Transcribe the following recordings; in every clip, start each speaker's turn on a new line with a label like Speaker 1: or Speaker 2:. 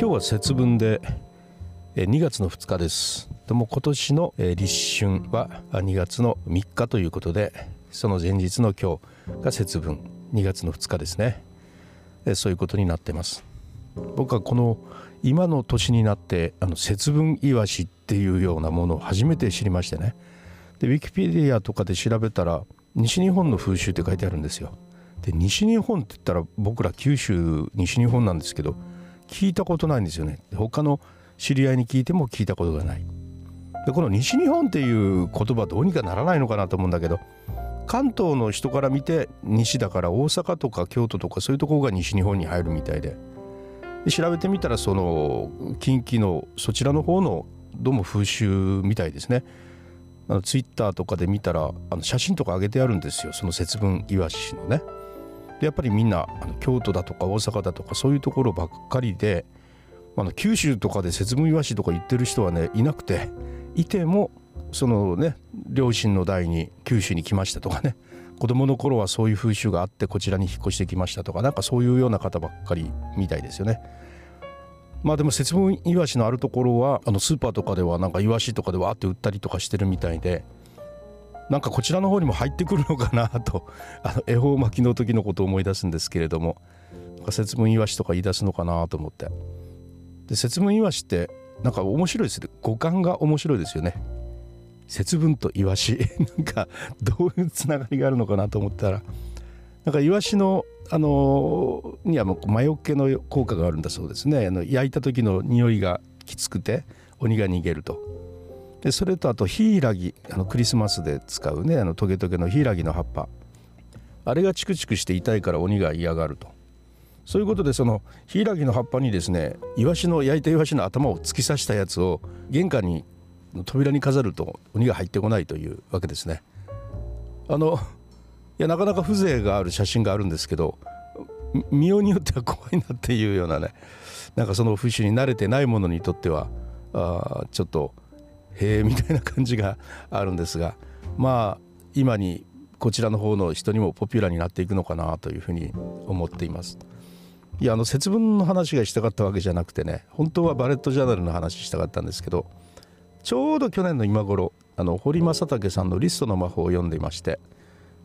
Speaker 1: 今日は節分で2月の2日です。でも今年の立春は2月の3日ということでその前日の今日が節分。2月の2日ですね。そういうことになってます。僕はこの今の年になってあの節分イワシっていうようなものを初めて知りましてね。でウィキペディアとかで調べたら西日本の風習って書いてあるんですよ。で西日本って言ったら僕ら九州西日本なんですけど聞いたことないんですよね。他の知り合いに聞いても聞いたことがない。でこの西日本っていう言葉どうにかならないのかなと思うんだけど関東の人から見て西だから大阪とか京都とかそういうところが西日本に入るみたいで。で調べてみたらその近畿のそちらの方のどうも風習みたいですね。あのツイッターとかで見たらあの写真とか上げてあるんですよ。その節分いわしのね。でやっぱりみんなあの京都だとか大阪だとかそういうところばっかりであの九州とかで節分いわしとか言ってる人はねいなくていてもそのね両親の代に九州に来ましたとかね子供の頃はそういう風習があってこちらに引っ越してきましたとかなんかそういうような方ばっかりみたいですよね。まあでも節分いわしのあるところはあのスーパーとかではなんかいわしとかでわーって売ったりとかしてるみたいでなんかこちらの方にも入ってくるのかなと あの恵方巻きの時のことを思い出すんですけれども節分いわしとか言い出すのかなと思って。で節分いわしってなんか面白いですね。五感が面白いですよね。節分とイワシなんかどういうつながりがあるのかなと思ったらなんかイワシのあのにはもう魔除けの効果があるんだそうですね。あの焼いた時の匂いがきつくて鬼が逃げると。でそれとあとヒイラギあのクリスマスで使うねあのトゲトゲのヒイラギの葉っぱ。あれがチクチクして痛いから鬼が嫌がると。そういうことでそのヒイラギの葉っぱにですねイワシの焼いたイワシの頭を突き刺したやつを玄関に扉に飾ると鬼が入ってこないというわけですね。あのいやなかなか風情がある写真があるんですけど見ようによっては怖いなっていうようなねなんかその風習に慣れてないものにとってはあちょっとへえみたいな感じがあるんですがまあ今にこちらの方の人にもポピュラーになっていくのかなというふうに思っています。いやあの節分の話がしたかったわけじゃなくてね本当はバレットジャーナルの話したかったんですけどちょうど去年の今頃あの堀正武さんの「リストの魔法」を読んでいまして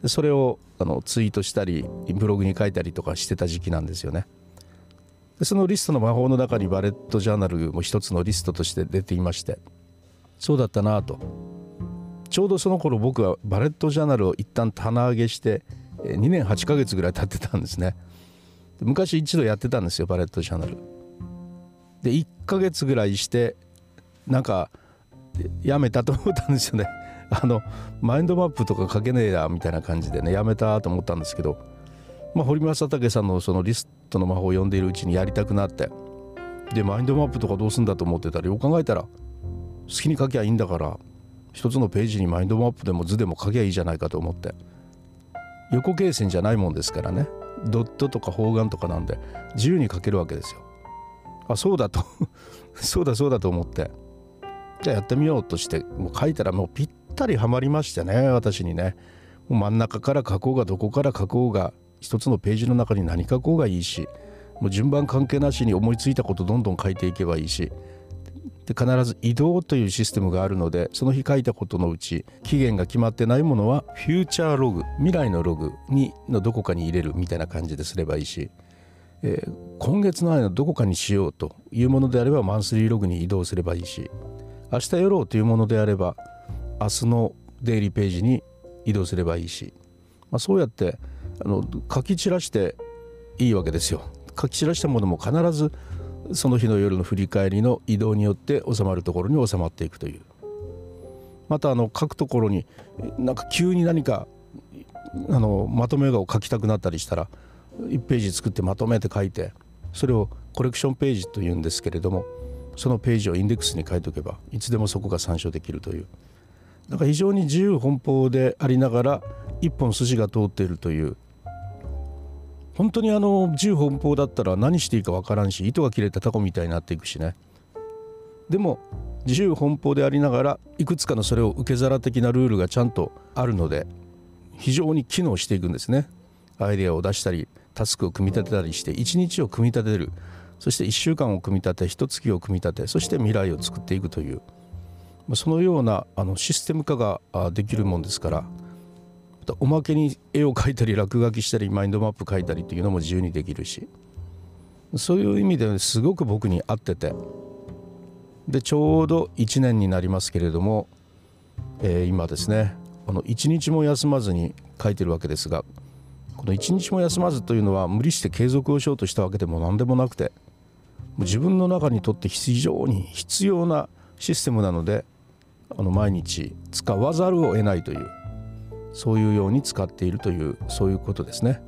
Speaker 1: それをあのツイートしたりブログに書いたりとかしてた時期なんですよね。でそのリストの魔法の中にバレットジャーナルも一つのリストとして出ていましてそうだったなと。ちょうどその頃僕はバレットジャーナルを一旦棚上げして2年8ヶ月ぐらい経ってたんですね。昔一度やってたんですよバレットジャーナル。で1ヶ月ぐらいしてなんかやめたと思ったんですよね。あのマインドマップとか書けねえやみたいな感じでねやめたと思ったんですけど、まあ、堀正武さんのそのリストの魔法を読んでいるうちにやりたくなって。でマインドマップとかどうすんだと思ってたらよく考えたら好きに書きゃいいんだから一つのページにマインドマップでも図でも書きゃいいじゃないかと思って。横形線じゃないもんですからね。ドットとか方眼とかなんで自由に書けるわけですよ。あそうだと そうだそうだと思って。じゃあやってみようとしてもう書いたらもうぴったりはまりましてね私にね。もう真ん中から書こうがどこから書こうが一つのページの中に何書こうがいいしもう順番関係なしに思いついたことどんどん書いていけばいいしで必ず移動というシステムがあるのでその日書いたことのうち期限が決まってないものはフューチャーログ未来のログにのどこかに入れるみたいな感じですればいいし、えー、今月の間どこかにしようというものであればマンスリーログに移動すればいいし明日やろうというものであれば明日のデイリーページに移動すればいいし、まあ、そうやってあの書き散らしていいわけですよ。書き散らしたものも必ずその日の夜の振り返りの移動によって収まるところに収まっていくという。またあの書くところになんか急に何かあのまとめ画を書きたくなったりしたら1ページ作ってまとめて書いてそれをコレクションページというんですけれどもそのページをインデックスに書いておけばいつでもそこが参照できるという。だか非常に自由奔放でありながら一本筋が通っているという本当にあの自由奔放だったら何していいか分からんし糸が切れたタコみたいになっていくしね。でも自由奔放でありながらいくつかのそれを受け皿的なルールがちゃんとあるので非常に機能していくんですね。アイデアを出したりタスクを組み立てたりして一日を組み立てる。そして1週間を組み立て1月を組み立てそして未来を作っていくという。そのようなあのシステム化ができるもんですから。おまけに絵を描いたり落書きしたりマインドマップ描いたりというのも自由にできるし。そういう意味ですごく僕に合ってて。でちょうど1年になりますけれども、えー、今ですねあの1日も休まずに書いてるわけですがこの1日も休まずというのは無理して継続をしようとしたわけでも何でもなくて自分の中にとって非常に必要なシステムなのであの毎日使わざるを得ないという。そういうように使っているというそういうことですね。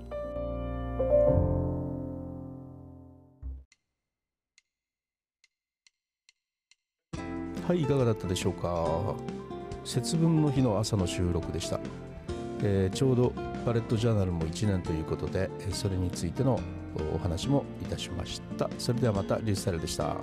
Speaker 1: はいいかがだったでしょうか。節分の日の朝の収録でした、えー、ちょうどパレットジャーナルも1年ということでそれについてのお話もいたしました。それではまたリュースタイルでした。